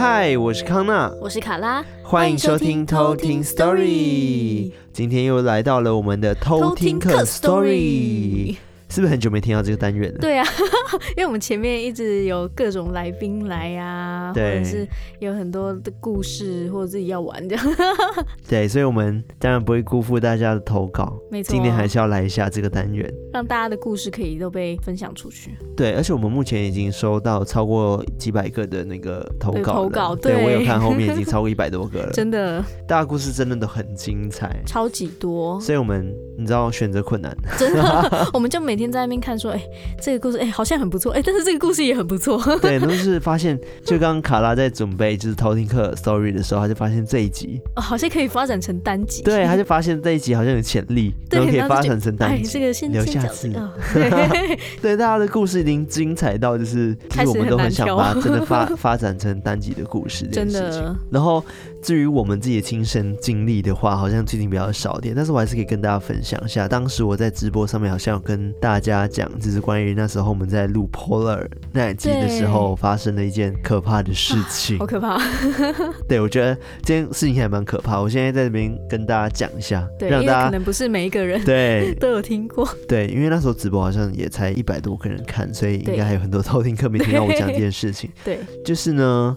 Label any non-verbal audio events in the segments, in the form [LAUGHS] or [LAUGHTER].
嗨，我是康娜，我是卡拉，欢迎收听偷听 Story。今天又来到了我们的偷听课 Story。是不是很久没听到这个单元了？对啊，[LAUGHS] 因为我们前面一直有各种来宾来啊，对，或者是有很多的故事，或者自己要玩这样。[LAUGHS] 对，所以我们当然不会辜负大家的投稿。没错，今天还是要来一下这个单元，让大家的故事可以都被分享出去。对，而且我们目前已经收到超过几百个的那个投稿。投稿，对，对我有看后面已经超过一百多个了。[LAUGHS] 真的，大家故事真的都很精彩，超级多。所以我们你知道选择困难，[LAUGHS] 真的，我们就每天在那边看说，哎。这个故事哎，好像很不错哎，但是这个故事也很不错。对，都是发现，就刚刚卡拉在准备就是偷听课 story 的时候，他就发现这一集哦，好像可以发展成单集。对，他就发现这一集好像有潜力，然后可以发展成单集。这个先留下次。[LAUGHS] 对，大家的故事已经精彩到就是，其实我们都很想把真的发发展成单集的故事。真的。然后至于我们自己的亲身经历的话，好像最近比较少点，但是我还是可以跟大家分享一下。当时我在直播上面好像有跟大家讲。就是关于那时候我们在录 Polar 那一集的时候发生了一件可怕的事情，[LAUGHS] 好可怕。[LAUGHS] 对，我觉得这件事情还蛮可怕。我现在在这边跟大家讲一下，对，让大家可能不是每一个人对 [LAUGHS] 都有听过。对，因为那时候直播好像也才一百多个人看，所以应该还有很多偷听客没听到我讲这件事情。对，就是呢。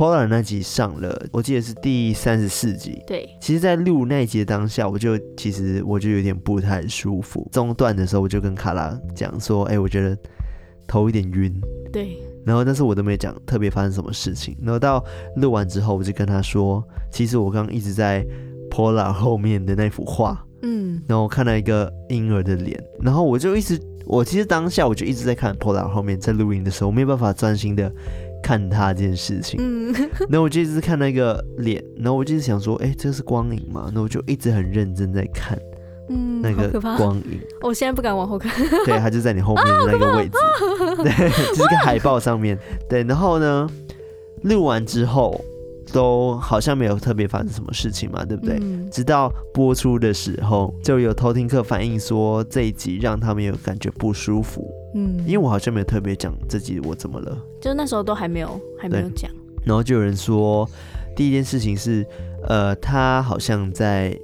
Polar 那集上了，我记得是第三十四集。对，其实，在录那一集的当下，我就其实我就有点不太舒服。中段的时候，我就跟卡拉讲说：“哎、欸，我觉得头有点晕。”对。然后，但是我都没讲特别发生什么事情。然后到录完之后，我就跟他说：“其实我刚刚一直在 Polar 后面的那幅画，嗯，然后我看到一个婴儿的脸。然后我就一直，我其实当下我就一直在看 Polar 后面，在录音的时候，我没有办法专心的。”看他这件事情，嗯，[LAUGHS] 然后我就一直看那个脸，然后我就一直想说，哎、欸，这是光影嘛？那我就一直很认真在看，嗯，那个光影。[LAUGHS] 我现在不敢往后看，[LAUGHS] 对，他就在你后面的那个位置，啊、对，就是个海报上面，对。然后呢，录完之后都好像没有特别发生什么事情嘛，对不对？嗯、直到播出的时候，就有偷听客反映说这一集让他们有感觉不舒服。嗯，因为我好像没有特别讲自己我怎么了，就那时候都还没有还没有讲，然后就有人说，第一件事情是，呃，他好像在。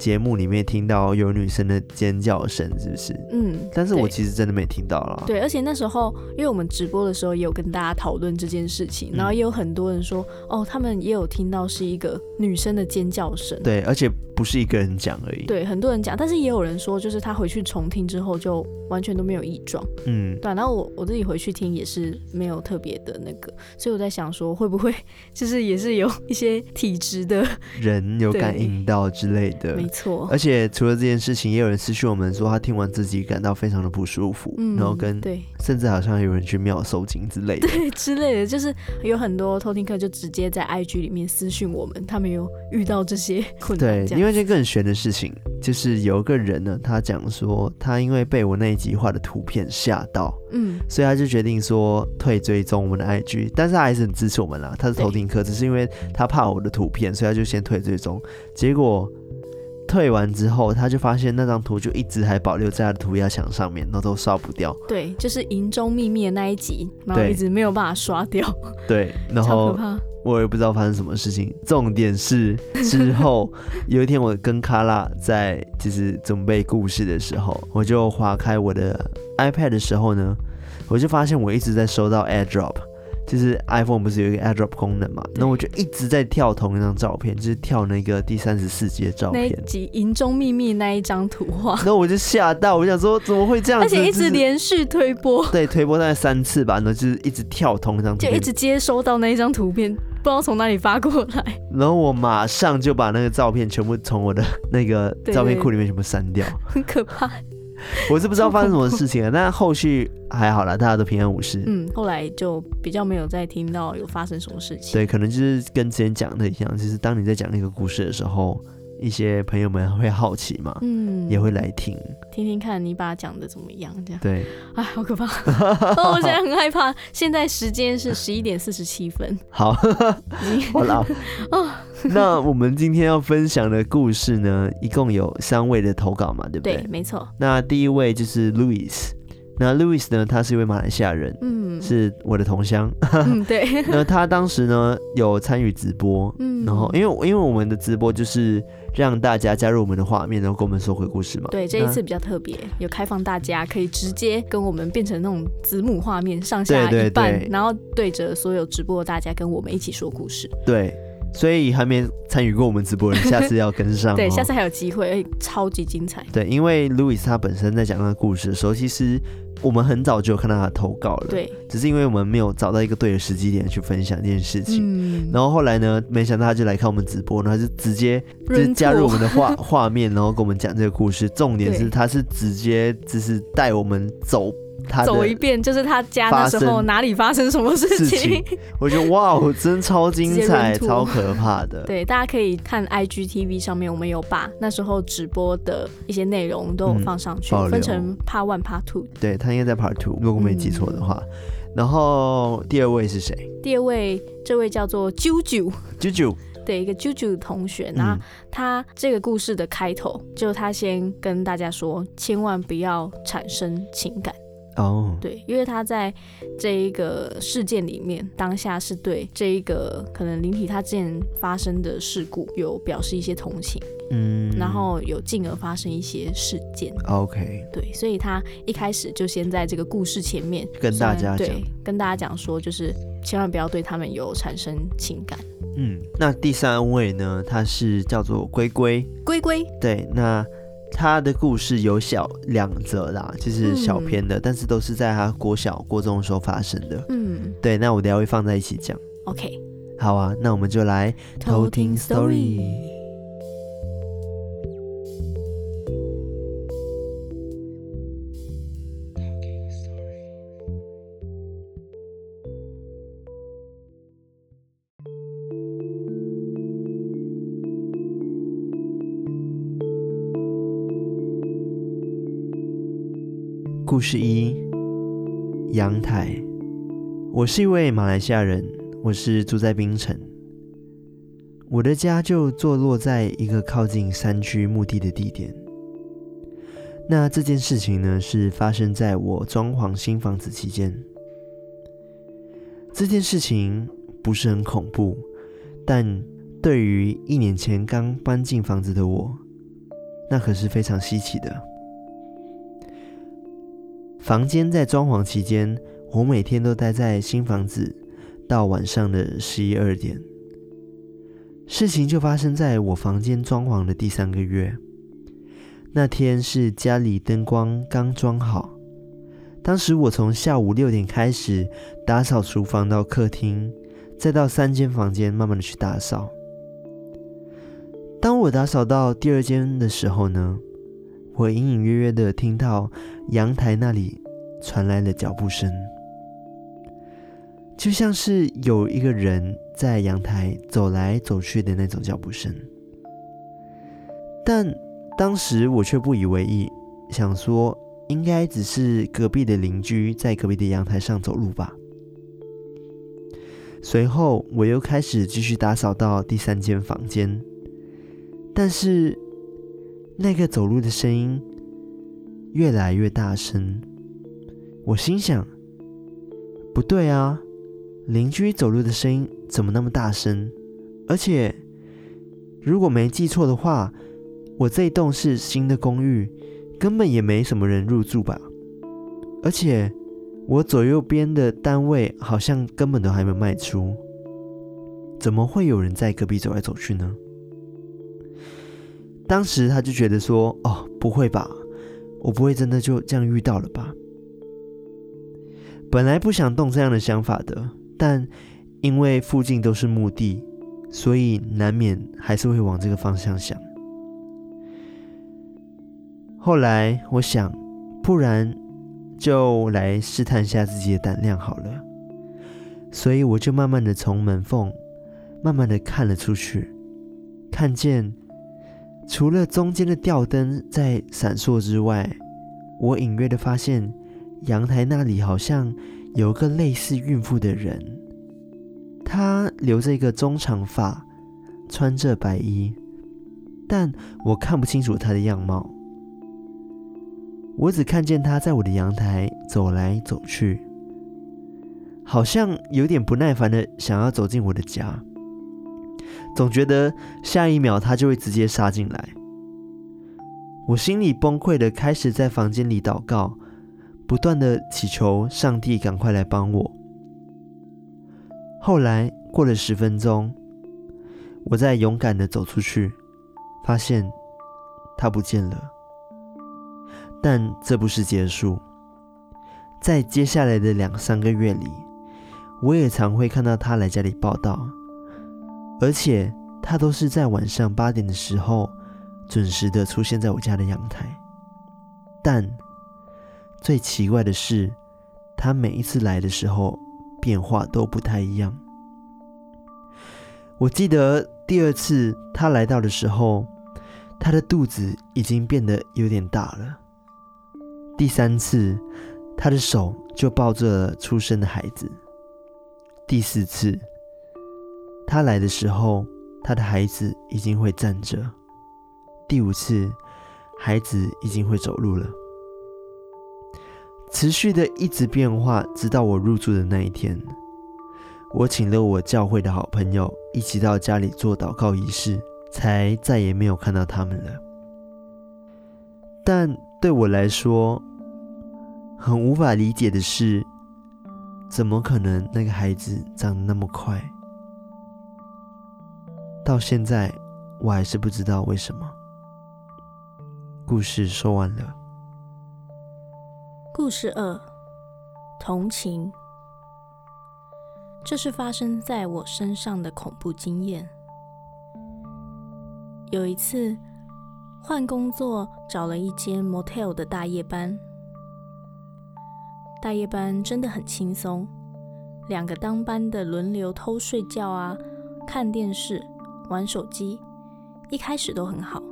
节目里面听到有女生的尖叫声，是不是？嗯，但是我其实真的没听到了。对，而且那时候，因为我们直播的时候也有跟大家讨论这件事情，然后也有很多人说，哦，他们也有听到是一个女生的尖叫声。对，而且不是一个人讲而已。对，很多人讲，但是也有人说，就是他回去重听之后就完全都没有异状。嗯，对。然后我我自己回去听也是没有特别的那个，所以我在想说，会不会 [LAUGHS] 就是也是有一些体质的人有感应到之类的。没错，而且除了这件事情，也有人私讯我们说他听完自己感到非常的不舒服，嗯、然后跟对，甚至好像有人去庙收惊之类的，[LAUGHS] 对之类的，就是有很多偷听客就直接在 IG 里面私讯我们，他们有遇到这些困难。[LAUGHS] 对，因为这个很玄的事情，就是有一个人呢，他讲说他因为被我那一集画的图片吓到，嗯，所以他就决定说退追踪我们的 IG，但是他还是很支持我们啦，他是头听客，只是因为他怕我的图片，所以他就先退追踪，结果。退完之后，他就发现那张图就一直还保留在他的涂鸦墙上面，然后都刷不掉。对，就是营中秘密的那一集，然后一直没有办法刷掉。对，然后我也不知道发生什么事情。重点是 [LAUGHS] 之后有一天，我跟卡拉在就是准备故事的时候，我就划开我的 iPad 的时候呢，我就发现我一直在收到 AirDrop。就是 iPhone 不是有一个 AirDrop 功能嘛？那我就一直在跳同一张照片，就是跳那个第三十四集的照片，那集营中秘密那一张图画。然后我就吓到，我想说怎么会这样子？而且一直连续推播，对，推播大概三次吧，然后就是一直跳同一张图片，就一直接收到那一张图片，不知道从哪里发过来。然后我马上就把那个照片全部从我的那个照片库里面全部删掉，很可怕。我是不知道发生什么事情了，但后续还好啦，大家都平安无事。嗯，后来就比较没有再听到有发生什么事情。对，可能就是跟之前讲的一样，就是当你在讲那个故事的时候。一些朋友们会好奇嘛，嗯，也会来听，听听看你把它讲的怎么样，这样。对，哎，好可怕，哦，我现在很害怕。现在时间是十一点四十七分。好，好了，[LAUGHS] 哦，那我们今天要分享的故事呢，一共有三位的投稿嘛，对不对？对，没错。那第一位就是 Louis，那 Louis 呢，他是一位马来西亚人，嗯，是我的同乡，嗯，对。[LAUGHS] 那他当时呢有参与直播，嗯，然后因为因为我们的直播就是让大家加入我们的画面，然后跟我们说鬼故事嘛。对，这一次比较特别，有开放大家可以直接跟我们变成那种子母画面，上下一半，然后对着所有直播的大家跟我们一起说故事。对。所以还没参与过我们直播的人，[LAUGHS] 下次要跟上。对，下次还有机会，欸，超级精彩。对，因为 Louis 他本身在讲那个故事的时候，其实我们很早就有看到他投稿了。对，只是因为我们没有找到一个对的时机点去分享这件事情。嗯。然后后来呢，没想到他就来看我们直播，然后就直接就加入我们的画 [LAUGHS] 画面，然后跟我们讲这个故事。重点是他是直接就是带我们走。走一遍，就是他家的时候哪里发生什么事情？我觉得哇，真超精彩，超可怕的。[LAUGHS] 对，大家可以看 IGTV 上面，我们有把那时候直播的一些内容都有放上去，嗯、分成 Part One、Part Two。对，他应该在 Part Two，如果没记错的话。嗯、然后第二位是谁？第二位，这位叫做啾啾。啾啾，对，一个啾啾同学。那他这个故事的开头，就他先跟大家说，千万不要产生情感。哦，oh. 对，因为他在这一个事件里面，当下是对这一个可能灵体他之前发生的事故有表示一些同情，嗯，然后有进而发生一些事件。OK，对，所以他一开始就先在这个故事前面跟大家讲，对，跟大家讲说，就是千万不要对他们有产生情感。嗯，那第三位呢，他是叫做龟龟，龟龟，对，那。他的故事有小两则啦，就是小篇的，嗯、但是都是在他国小、国中的时候发生的。嗯，对，那我等下会放在一起讲。OK，好啊，那我们就来偷听 story。故事一：阳台。我是一位马来西亚人，我是住在槟城。我的家就坐落在一个靠近山区墓地的地点。那这件事情呢，是发生在我装潢新房子期间。这件事情不是很恐怖，但对于一年前刚搬进房子的我，那可是非常稀奇的。房间在装潢期间，我每天都待在新房子，到晚上的十一二点。事情就发生在我房间装潢的第三个月。那天是家里灯光刚装好，当时我从下午六点开始打扫厨房到客厅，再到三间房间慢慢的去打扫。当我打扫到第二间的时候呢，我隐隐约约的听到阳台那里传来了脚步声，就像是有一个人在阳台走来走去的那种脚步声。但当时我却不以为意，想说应该只是隔壁的邻居在隔壁的阳台上走路吧。随后我又开始继续打扫到第三间房间，但是。那个走路的声音越来越大声，我心想：不对啊，邻居走路的声音怎么那么大声？而且，如果没记错的话，我这一栋是新的公寓，根本也没什么人入住吧？而且，我左右边的单位好像根本都还没卖出，怎么会有人在隔壁走来走去呢？当时他就觉得说：“哦，不会吧，我不会真的就这样遇到了吧？”本来不想动这样的想法的，但因为附近都是墓地，所以难免还是会往这个方向想。后来我想，不然就来试探一下自己的胆量好了，所以我就慢慢的从门缝慢慢的看了出去，看见。除了中间的吊灯在闪烁之外，我隐约的发现阳台那里好像有个类似孕妇的人，她留着一个中长发，穿着白衣，但我看不清楚她的样貌。我只看见她在我的阳台走来走去，好像有点不耐烦的想要走进我的家，总觉得下一秒他就会直接杀进来。我心里崩溃的开始在房间里祷告，不断的祈求上帝赶快来帮我。后来过了十分钟，我再勇敢的走出去，发现他不见了。但这不是结束，在接下来的两三个月里，我也常会看到他来家里报道，而且他都是在晚上八点的时候。准时的出现在我家的阳台，但最奇怪的是，他每一次来的时候变化都不太一样。我记得第二次他来到的时候，他的肚子已经变得有点大了。第三次，他的手就抱着出生的孩子。第四次，他来的时候，他的孩子已经会站着。第五次，孩子已经会走路了，持续的一直变化，直到我入住的那一天。我请了我教会的好朋友一起到家里做祷告仪式，才再也没有看到他们了。但对我来说，很无法理解的是，怎么可能那个孩子长得那么快？到现在，我还是不知道为什么。故事说完了。故事二，同情。这是发生在我身上的恐怖经验。有一次换工作，找了一间 motel 的大夜班。大夜班真的很轻松，两个当班的轮流偷睡觉啊，看电视、玩手机，一开始都很好。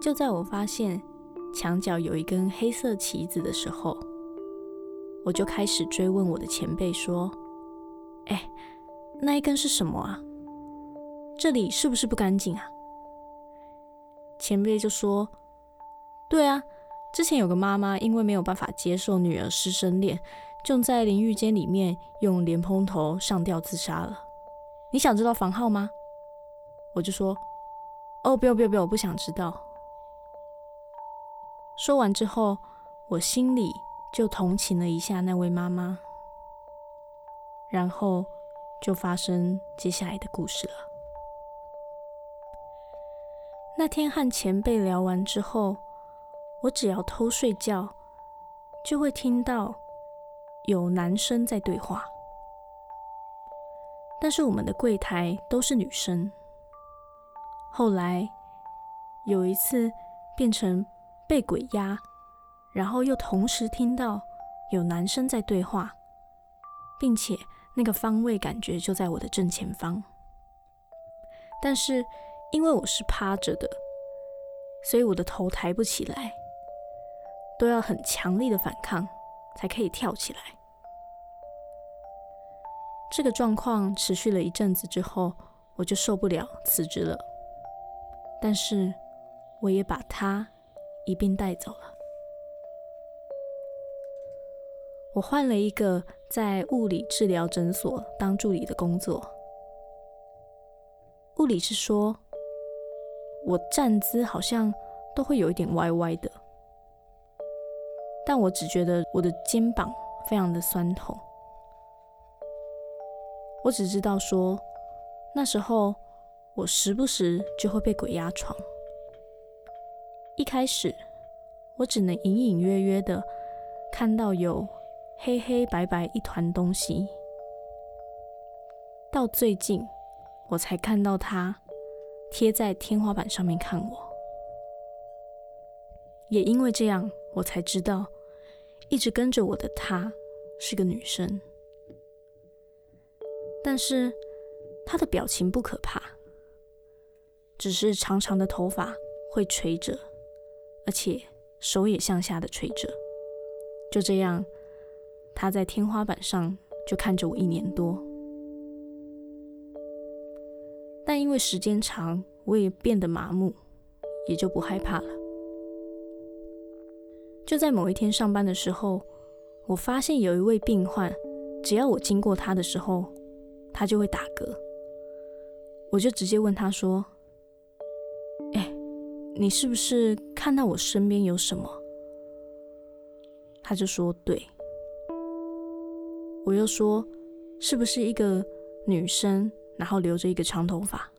就在我发现墙角有一根黑色旗子的时候，我就开始追问我的前辈说：“哎，那一根是什么啊？这里是不是不干净啊？”前辈就说：“对啊，之前有个妈妈因为没有办法接受女儿师生恋，就在淋浴间里面用莲蓬头上吊自杀了。你想知道房号吗？”我就说：“哦，不要不要不要，我不想知道。”说完之后，我心里就同情了一下那位妈妈，然后就发生接下来的故事了。那天和前辈聊完之后，我只要偷睡觉，就会听到有男生在对话，但是我们的柜台都是女生。后来有一次变成。被鬼压，然后又同时听到有男生在对话，并且那个方位感觉就在我的正前方。但是因为我是趴着的，所以我的头抬不起来，都要很强力的反抗才可以跳起来。这个状况持续了一阵子之后，我就受不了辞职了。但是我也把他。一并带走了。我换了一个在物理治疗诊所当助理的工作。物理是说，我站姿好像都会有一点歪歪的，但我只觉得我的肩膀非常的酸痛。我只知道说，那时候我时不时就会被鬼压床。一开始，我只能隐隐约约的看到有黑黑白白一团东西，到最近我才看到它贴在天花板上面看我。也因为这样，我才知道一直跟着我的她是个女生，但是他的表情不可怕，只是长长的头发会垂着。而且手也向下的垂着，就这样，他在天花板上就看着我一年多。但因为时间长，我也变得麻木，也就不害怕了。就在某一天上班的时候，我发现有一位病患，只要我经过他的时候，他就会打嗝。我就直接问他说：“哎，你是不是看到我身边有什么？”他就说：“对。”我又说：“是不是一个女生，然后留着一个长头发？”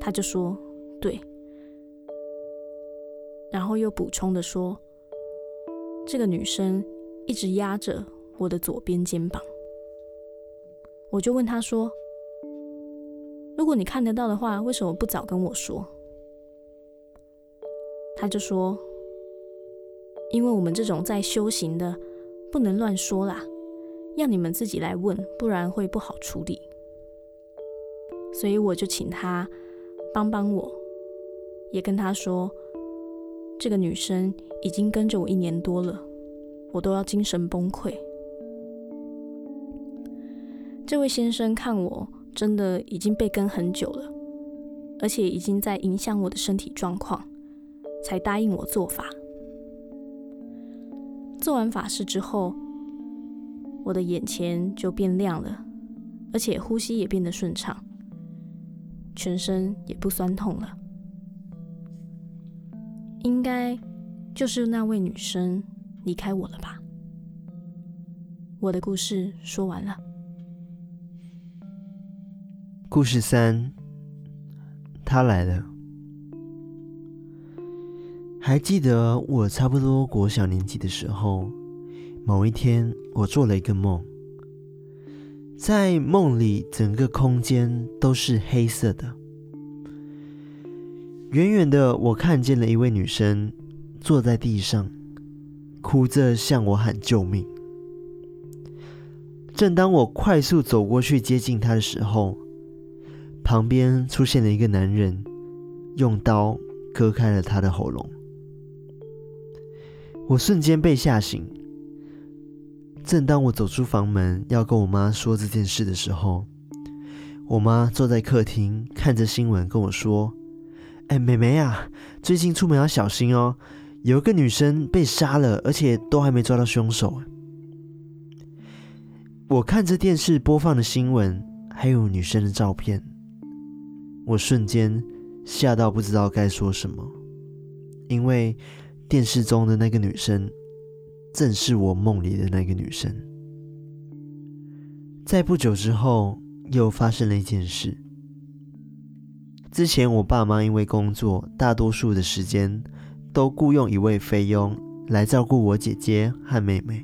他就说：“对。”然后又补充的说：“这个女生一直压着我的左边肩膀。”我就问他说。如果你看得到的话，为什么不早跟我说？他就说：“因为我们这种在修行的，不能乱说啦，要你们自己来问，不然会不好处理。”所以我就请他帮帮我，也跟他说：“这个女生已经跟着我一年多了，我都要精神崩溃。”这位先生看我。真的已经被跟很久了，而且已经在影响我的身体状况，才答应我做法。做完法事之后，我的眼前就变亮了，而且呼吸也变得顺畅，全身也不酸痛了。应该就是那位女生离开我了吧？我的故事说完了。故事三，他来了。还记得我差不多国小年纪的时候，某一天我做了一个梦，在梦里整个空间都是黑色的。远远的，我看见了一位女生坐在地上，哭着向我喊救命。正当我快速走过去接近她的时候，旁边出现了一个男人，用刀割开了他的喉咙。我瞬间被吓醒。正当我走出房门要跟我妈说这件事的时候，我妈坐在客厅看着新闻跟我说：“哎，妹妹啊，最近出门要小心哦，有一个女生被杀了，而且都还没抓到凶手。”我看着电视播放的新闻，还有女生的照片。我瞬间吓到不知道该说什么，因为电视中的那个女生正是我梦里的那个女生。在不久之后，又发生了一件事。之前我爸妈因为工作，大多数的时间都雇佣一位菲佣来照顾我姐姐和妹妹。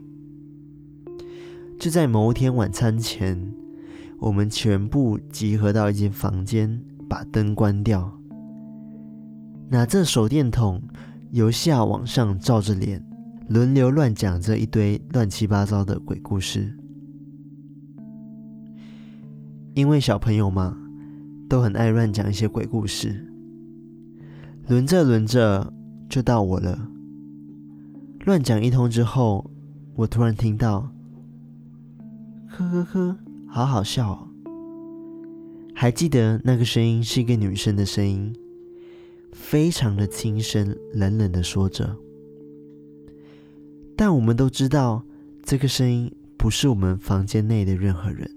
就在某一天晚餐前，我们全部集合到一间房间。把灯关掉，拿着手电筒由下往上照着脸，轮流乱讲着一堆乱七八糟的鬼故事。因为小朋友嘛，都很爱乱讲一些鬼故事。轮着轮着就到我了，乱讲一通之后，我突然听到，呵呵呵，好好笑。还记得那个声音是一个女生的声音，非常的轻声，冷冷的说着。但我们都知道，这个声音不是我们房间内的任何人。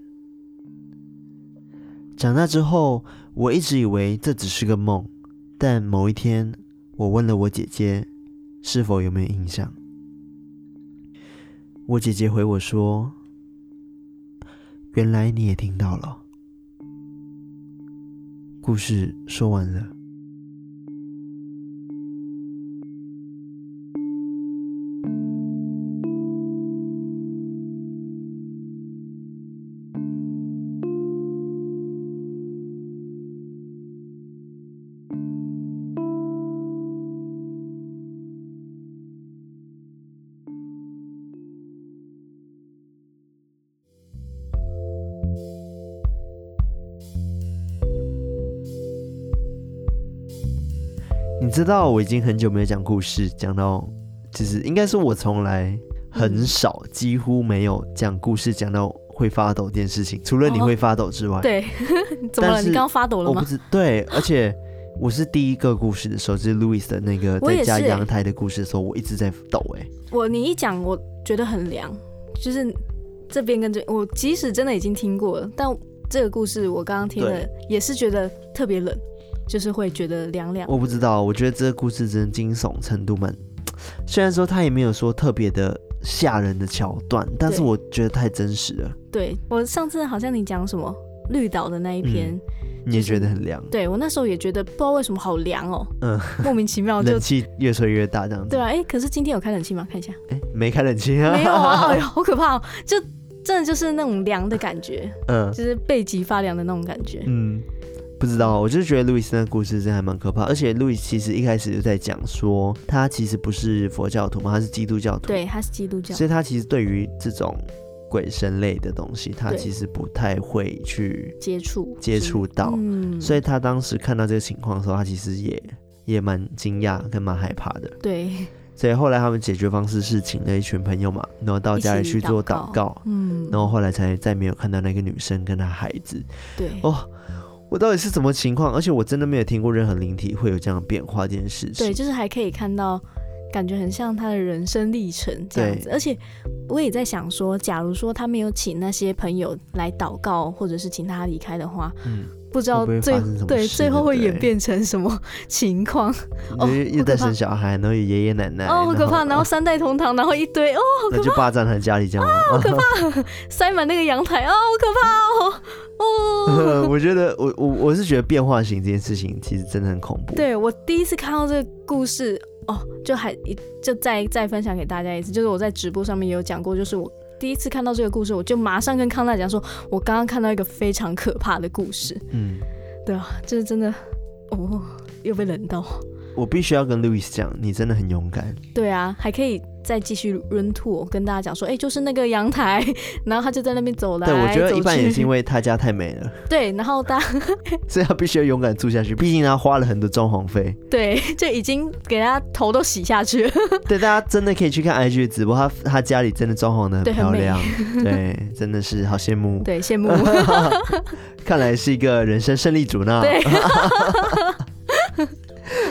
长大之后，我一直以为这只是个梦，但某一天，我问了我姐姐，是否有没有印象？我姐姐回我说：“原来你也听到了。”故事说完了。知道我已经很久没有讲故事，讲到就是应该是我从来很少，嗯、几乎没有讲故事讲到会发抖这件事情，除了你会发抖之外。哦、对，[LAUGHS] 怎么了？你刚刚发抖了吗？我不知对，而且我是第一个故事的时候，就是 Louis 的那个在家阳台的故事的时候，我一直在抖哎。我你一讲，我觉得很凉，就是这边跟这，我即使真的已经听过了，但这个故事我刚刚听了也是觉得特别冷，就是会觉得凉凉。我不知道，我觉得这个故事真的惊悚程度蛮，[TSK] 虽然说他也没有说特别的吓人的桥段，但是我觉得太真实了。对，我上次好像你讲什么绿岛的那一篇。嗯你也觉得很凉？对，我那时候也觉得不知道为什么好凉哦，嗯，[LAUGHS] 莫名其妙就冷气越吹越大这样子。对啊，哎、欸，可是今天有开冷气吗？看一下，哎、欸，没开冷气啊，没有啊，[LAUGHS] 哎呦，好可怕哦，就真的就是那种凉的感觉，嗯，就是背脊发凉的那种感觉，嗯，不知道，我就是觉得路易斯那故事真的还蛮可怕，而且路易斯其实一开始就在讲说他其实不是佛教徒嘛，他是基督教徒，对，他是基督教，所以他其实对于这种。鬼神类的东西，他其实不太会去接触。接触到，嗯，所以他当时看到这个情况的时候，他其实也也蛮惊讶跟蛮害怕的。对，所以后来他们解决方式是请了一群朋友嘛，然后到家里去做祷告，嗯，然后后来才再没有看到那个女生跟她孩子。对，哦，我到底是什么情况？而且我真的没有听过任何灵体会有这样变化这件事情。对，就是还可以看到。感觉很像他的人生历程这样子，而且我也在想说，假如说他没有请那些朋友来祷告，或者是请他离开的话，嗯，不知道最对最后会演变成什么 [LAUGHS] 情况？哦，又在生小孩，然后有爷爷奶奶，哦，好可怕！然后三代同堂，然后一堆，哦，好可怕！那就霸占他家里这样，哦，好可怕！塞满那个阳台，哦，好可怕哦！哦，[LAUGHS] 我觉得我我我是觉得变化型这件事情其实真的很恐怖。对，我第一次看到这个故事。哦，就还一就再再分享给大家一次，就是我在直播上面也有讲过，就是我第一次看到这个故事，我就马上跟康纳讲说，我刚刚看到一个非常可怕的故事。嗯，对啊，就是真的，哦，又被冷到。我必须要跟 Louis 讲，你真的很勇敢。对啊，还可以。再继续 run tour 跟大家讲说，哎、欸，就是那个阳台，[LAUGHS] 然后他就在那边走来走去。对，我觉得一半也是因为他家太美了。[LAUGHS] 对，然后大家，[LAUGHS] 所以他必须要勇敢住下去，毕竟他花了很多装潢费。对，就已经给他头都洗下去了。对，大家真的可以去看 IG 的直播，他他家里真的装潢的很漂亮。对，对，真的是好羡慕。对，羡慕。看来是一个人生胜利组呢。对。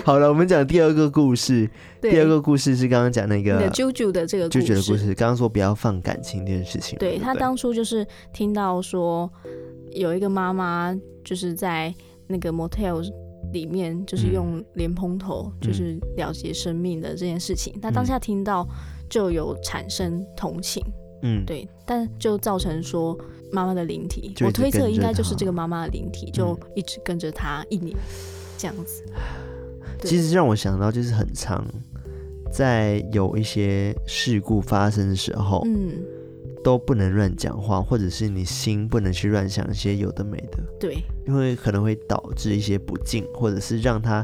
好了，我们讲第二个故事。第二个故事是刚刚讲那个啾啾的这个啾啾的故事。刚刚说不要放感情这件事情。对，他当初就是听到说有一个妈妈就是在那个 motel 里面，就是用莲蓬头就是了结生命的这件事情。他当下听到就有产生同情，嗯，对，但就造成说妈妈的灵体，我推测应该就是这个妈妈的灵体，就一直跟着他一年这样子。其实让我想到就是很长，在有一些事故发生的时候，嗯，都不能乱讲话，或者是你心不能去乱想一些有的没的，对，因为可能会导致一些不敬，或者是让他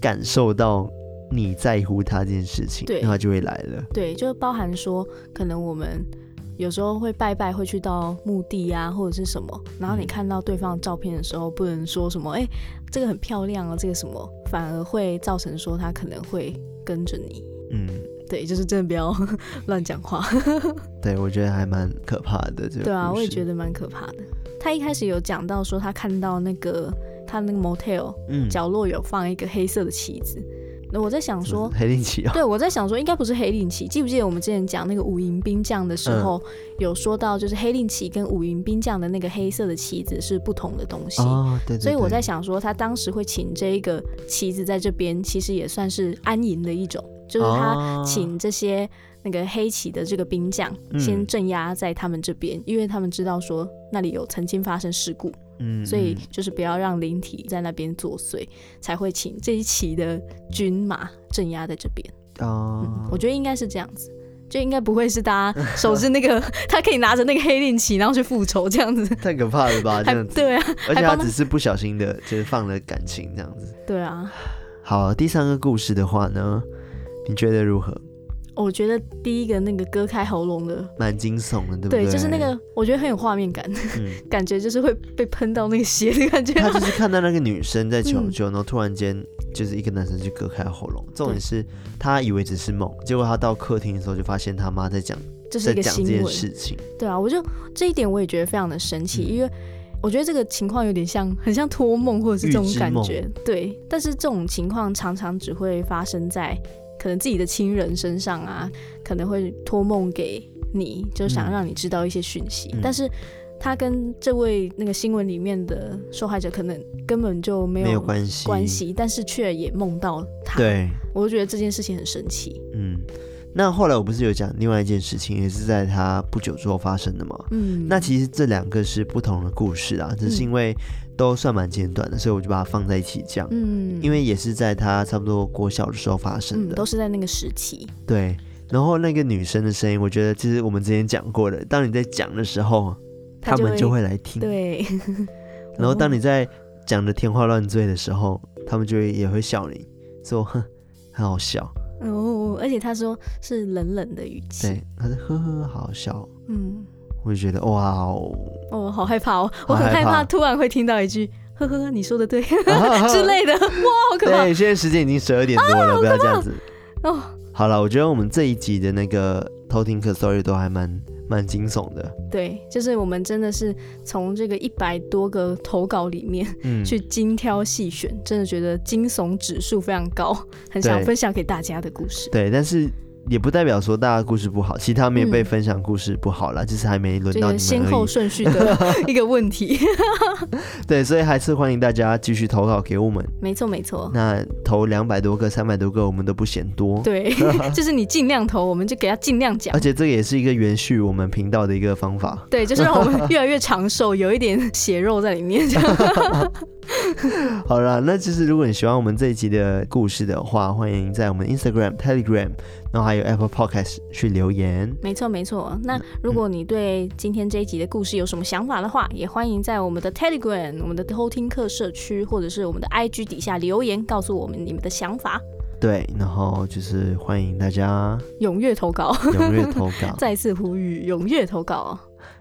感受到你在乎他这件事情，对，然后就会来了，对，就包含说可能我们。有时候会拜拜，会去到墓地啊，或者是什么。然后你看到对方的照片的时候，不能说什么“哎、欸，这个很漂亮啊”，这个什么，反而会造成说他可能会跟着你。嗯，对，就是真的不要 [LAUGHS] 乱讲话。[LAUGHS] 对，我觉得还蛮可怕的。这个、对啊，我也觉得蛮可怕的。他一开始有讲到说，他看到那个他那个 motel 角落有放一个黑色的旗子。那我在想说，黑令旗啊，对，我在想说，应该不是黑令旗。记不记得我们之前讲那个五营兵将的时候，嗯、有说到，就是黑令旗跟五营兵将的那个黑色的旗子是不同的东西。哦，对对对。所以我在想说，他当时会请这一个旗子在这边，其实也算是安营的一种，就是他请这些那个黑旗的这个兵将先镇压在他们这边，嗯、因为他们知道说那里有曾经发生事故。嗯，所以就是不要让灵体在那边作祟，才会请这一期的军马镇压在这边。哦、嗯，我觉得应该是这样子，[LAUGHS] 就应该不会是大家手是那个他可以拿着那个黑令旗，然后去复仇这样子。太可怕了吧？这样子。对啊，而且他只是不小心的，就是放了感情这样子。对啊。好，第三个故事的话呢，你觉得如何？我觉得第一个那个割开喉咙的蛮惊悚的，对不对？对，就是那个，我觉得很有画面感，嗯、[LAUGHS] 感觉就是会被喷到那个血的感觉。他就是看到那个女生在求 [LAUGHS] 救，嗯、然后突然间就是一个男生就割开喉咙。重点是他以为只是梦，结果他到客厅的时候就发现他妈在讲，就是一个新闻在讲这件事情。对啊，我就这一点我也觉得非常的神奇，嗯、因为我觉得这个情况有点像，很像托梦或者是这种感觉，对。但是这种情况常常只会发生在可能自己的亲人身上啊，可能会托梦给你，就想让你知道一些讯息，嗯、但是。他跟这位那个新闻里面的受害者可能根本就没有没有关系，关系，但是却也梦到他。对，我就觉得这件事情很神奇。嗯，那后来我不是有讲另外一件事情，也是在他不久之后发生的吗？嗯，那其实这两个是不同的故事啊，只是因为都算蛮简短的，所以我就把它放在一起讲。嗯，因为也是在他差不多国小的时候发生的，嗯，都是在那个时期。对，然后那个女生的声音，我觉得其实我们之前讲过的，当你在讲的时候。他们就会来听，对。[LAUGHS] 然后当你在讲的天花乱坠的时候，他们就会也会笑你，说哼，很好笑。哦，而且他说是冷冷的语气，对，他说呵呵，好好笑。嗯，我就觉得哇哦，哦，好害怕哦，我很害怕突然会听到一句呵呵，你说的对 [LAUGHS] 之类的，哇，好可怕。对，现在时间已经十二点多了，不要这样子。哦，好了，我觉得我们这一集的那个偷听客 story 都还蛮。蛮惊悚的，对，就是我们真的是从这个一百多个投稿里面，嗯，去精挑细选，真的觉得惊悚指数非常高，很想分享给大家的故事。对，对，但是。也不代表说大家故事不好，其实他们也被分享故事不好了，就、嗯、是还没轮到你们。先后顺序的 [LAUGHS] 一个问题。[LAUGHS] 对，所以还是欢迎大家继续投稿给我们。没错没错。那投两百多个、三百多个，我们都不嫌多。对，[LAUGHS] 就是你尽量投，我们就给他尽量讲。而且这个也是一个延续我们频道的一个方法。对，就是让我们越来越长寿，有一点血肉在里面。好了，那就是如果你喜欢我们这一集的故事的话，欢迎在我们 Instagram、Telegram。然后还有 Apple Podcast 去留言，没错没错。那如果你对今天这一集的故事有什么想法的话，嗯、也欢迎在我们的 Telegram、我们的偷听客社区，或者是我们的 IG 底下留言，告诉我们你们的想法。对，然后就是欢迎大家踊跃投稿，踊跃投稿，再次呼吁踊跃投稿。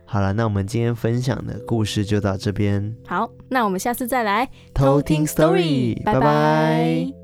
好了，那我们今天分享的故事就到这边。好，那我们下次再来偷听 Story，拜拜。拜拜。